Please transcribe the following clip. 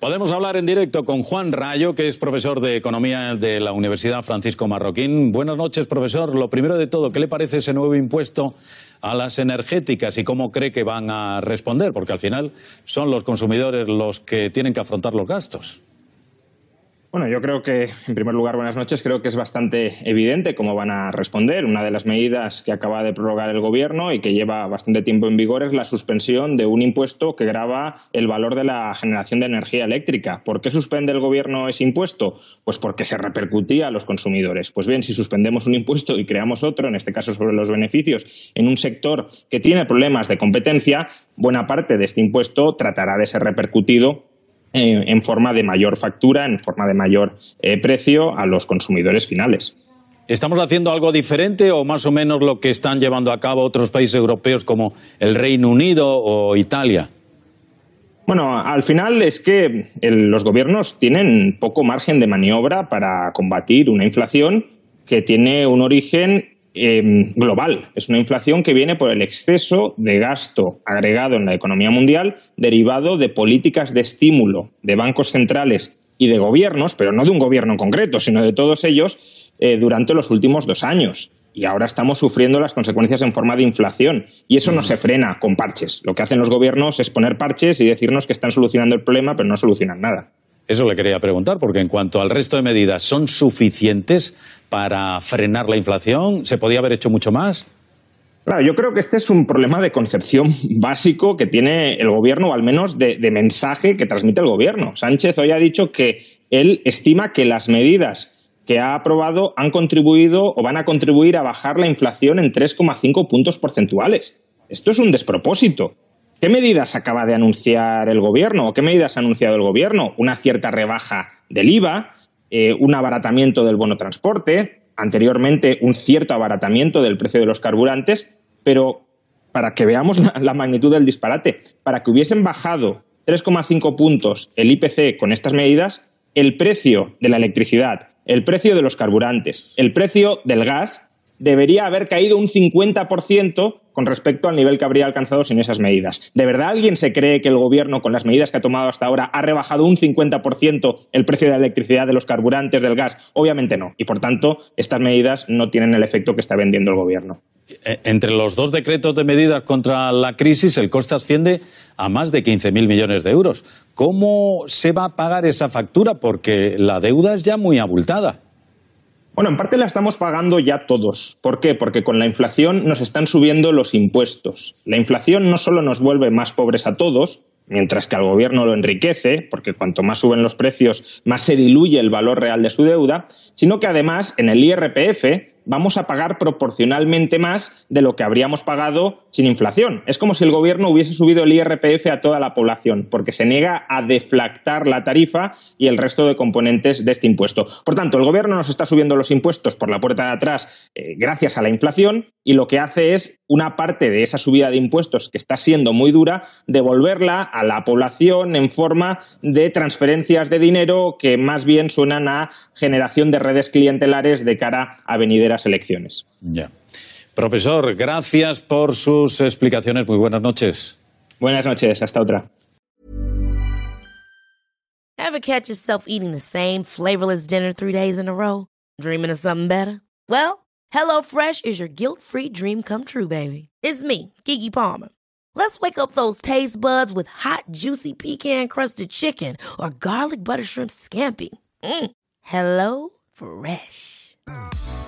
Podemos hablar en directo con Juan Rayo, que es profesor de Economía de la Universidad Francisco Marroquín. Buenas noches, profesor. Lo primero de todo, ¿qué le parece ese nuevo impuesto a las energéticas y cómo cree que van a responder? Porque al final son los consumidores los que tienen que afrontar los gastos. Bueno, yo creo que, en primer lugar, buenas noches. Creo que es bastante evidente cómo van a responder. Una de las medidas que acaba de prorrogar el Gobierno y que lleva bastante tiempo en vigor es la suspensión de un impuesto que grava el valor de la generación de energía eléctrica. ¿Por qué suspende el Gobierno ese impuesto? Pues porque se repercutía a los consumidores. Pues bien, si suspendemos un impuesto y creamos otro, en este caso sobre los beneficios, en un sector que tiene problemas de competencia, buena parte de este impuesto tratará de ser repercutido en forma de mayor factura, en forma de mayor eh, precio a los consumidores finales. ¿Estamos haciendo algo diferente o más o menos lo que están llevando a cabo otros países europeos como el Reino Unido o Italia? Bueno, al final es que los gobiernos tienen poco margen de maniobra para combatir una inflación que tiene un origen Em, global. Es una inflación que viene por el exceso de gasto agregado en la economía mundial derivado de políticas de estímulo de bancos centrales y de gobiernos, pero no de un gobierno en concreto, sino de todos ellos, eh, durante los últimos dos años. Y ahora estamos sufriendo las consecuencias en forma de inflación. Y eso no se frena con parches. Lo que hacen los gobiernos es poner parches y decirnos que están solucionando el problema, pero no solucionan nada. Eso le quería preguntar, porque en cuanto al resto de medidas, ¿son suficientes para frenar la inflación? ¿Se podía haber hecho mucho más? Claro, yo creo que este es un problema de concepción básico que tiene el gobierno, o al menos de, mensaje que transmite el gobierno. Sánchez hoy ha dicho que él estima que las medidas que ha aprobado han contribuido o van a contribuir a bajar la inflación en 3,5 puntos porcentuales. Esto es un despropósito. ¿Qué medidas acaba de anunciar el gobierno o qué medidas ha anunciado el gobierno? Una cierta rebaja del IVA, eh, un abaratamiento del bono transporte, anteriormente un cierto abaratamiento del precio de los carburantes, pero para que veamos la, magnitud del disparate, para que hubiesen bajado 3,5 puntos el IPC con estas medidas, el precio de la electricidad, el precio de los carburantes, el precio del gas debería haber caído un 50% con respecto al nivel que habría alcanzado sin esas medidas. ¿De verdad alguien se cree que el gobierno, con las medidas que ha tomado hasta ahora, ha rebajado un 50% el precio de la electricidad, de los carburantes, del gas? Obviamente no. Y por tanto, estas medidas no tienen el efecto que está vendiendo el gobierno. Eh, entre los dos decretos de medidas contra la crisis, el coste asciende a más de 15.000 millones de euros. ¿Cómo se va a pagar esa factura? Porque la deuda es ya muy abultada. Bueno, en parte la estamos pagando ya todos. ¿Por qué? Porque con la inflación nos están subiendo los impuestos. La inflación no solo nos vuelve más pobres a todos, mientras que al gobierno lo enriquece, porque cuanto más suben los precios, más se diluye el valor real de su deuda, sino que además en el IRPF vamos a pagar proporcionalmente más de lo que habríamos pagado sin inflación. Es como si el gobierno hubiese subido el IRPF a toda la población, porque se niega a deflactar la tarifa y el resto de componentes de este impuesto. Por tanto, el gobierno nos está subiendo los impuestos por la puerta de atrás eh, gracias a la inflación y lo que hace es una parte de esa subida de impuestos que está siendo muy dura, devolverla a la población en forma de transferencias de dinero que más bien suenan a generación de redes clientelares de cara a venideras elecciones. Ya. Profesor, gracias por sus explicaciones. Muy buenas noches. Buenas noches, hasta otra. Ever catch yourself eating the same flavorless dinner three days in a row? Dreaming of something better? Well, HelloFresh is your guilt-free dream come true, baby. It's me, Kiki Palmer. Let's wake up those taste buds with hot, juicy pecan-crusted chicken or garlic butter shrimp scampi. Mm. Hello Fresh.